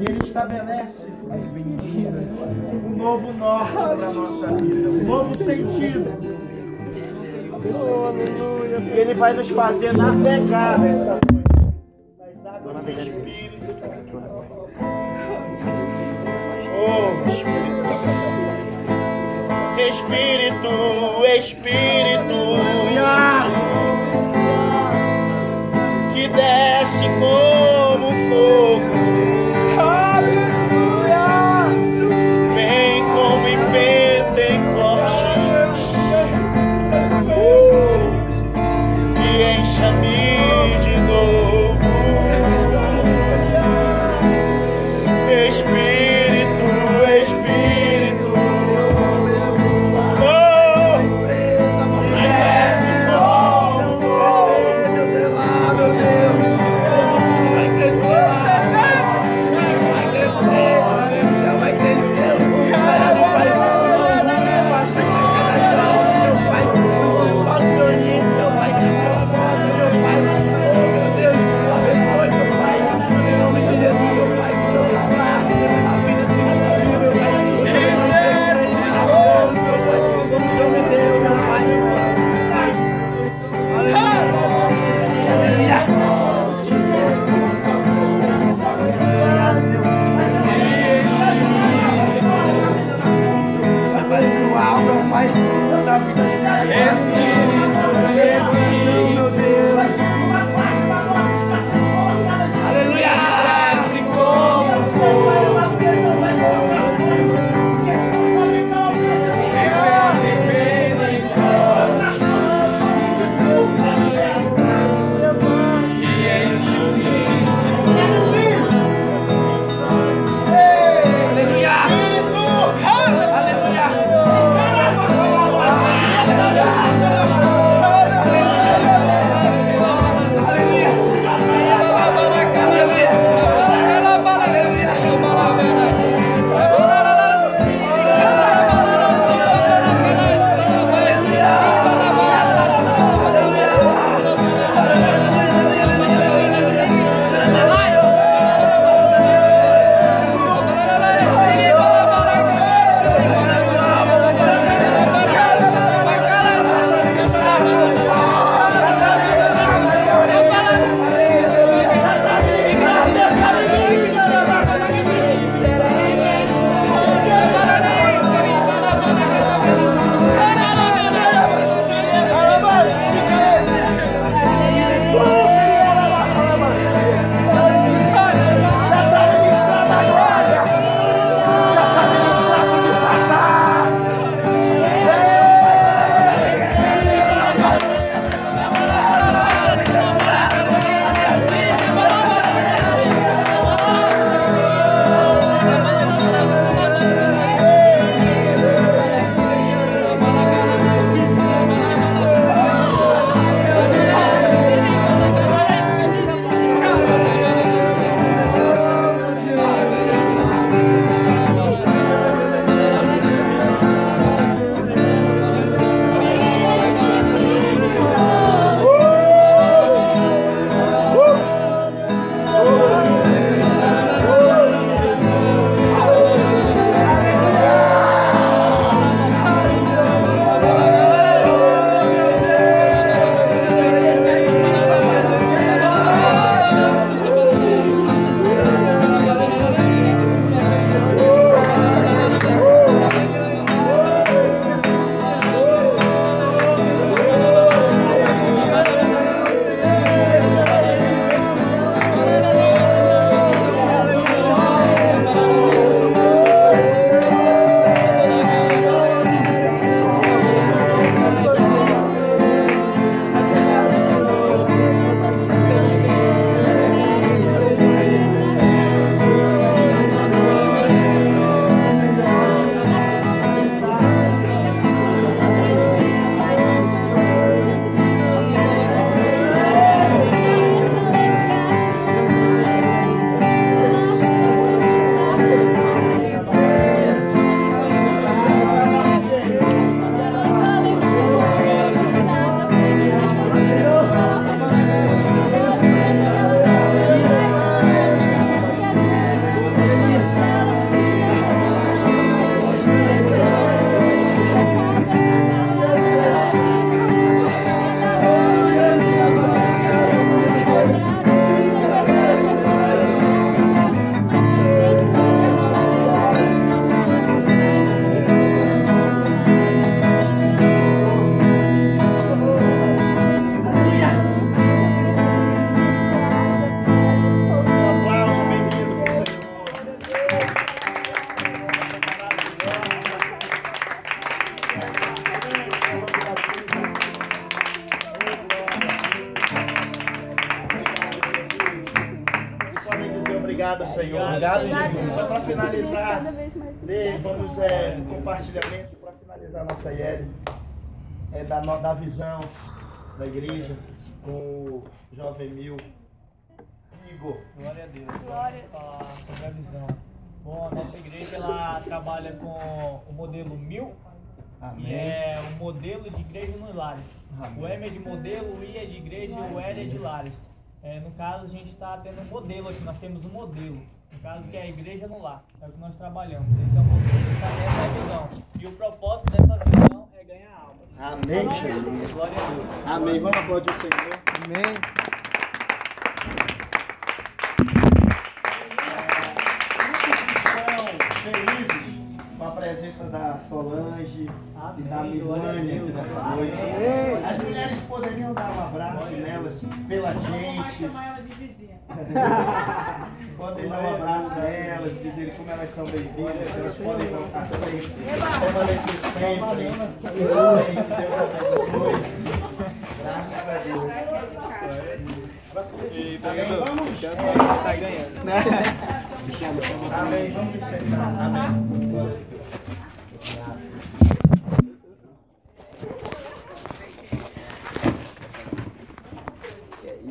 E Ele estabelece um novo norte para a nossa vida, um novo sentido. E Ele vai nos fazer navegar nessa noite nas águas do Espírito. Oh, Espírito Espírito, Espírito, Obrigado, Senhor. Obrigado, Jesus. Só para finalizar, Lê, vamos é, compartilhamento para finalizar a nossa IL, é, da, da visão da igreja com o jovem Mil. Igor. Glória a Deus. Glória. Falar sobre a visão. Bom, a nossa igreja ela trabalha com o modelo mil, que é o modelo de igreja nos lares. Amém. O M é de modelo, o I é de igreja e o L é de lares. É, no caso, a gente está tendo um modelo aqui, nós temos um modelo. No caso, que é a igreja no lar. É o que nós trabalhamos. Esse é o modelo, essa, é a visão. E o propósito dessa visão é ganhar almas. Amém, Jesus. Glória a Deus. Amém. Vamos aplaudir o Senhor. Amém. Presença da Solange e da Amém. Glória a Milânia aqui nessa noite. Amém. As mulheres poderiam dar um abraço nelas pela gente. Podem dar um abraço a elas, dizer como elas são bem-vindas, que elas podem voltar sempre, permanecer sempre. Amém. Deus abençoe. Graças a Deus. Amém. Vamos. É, Amém. Vamos sentar. Amém.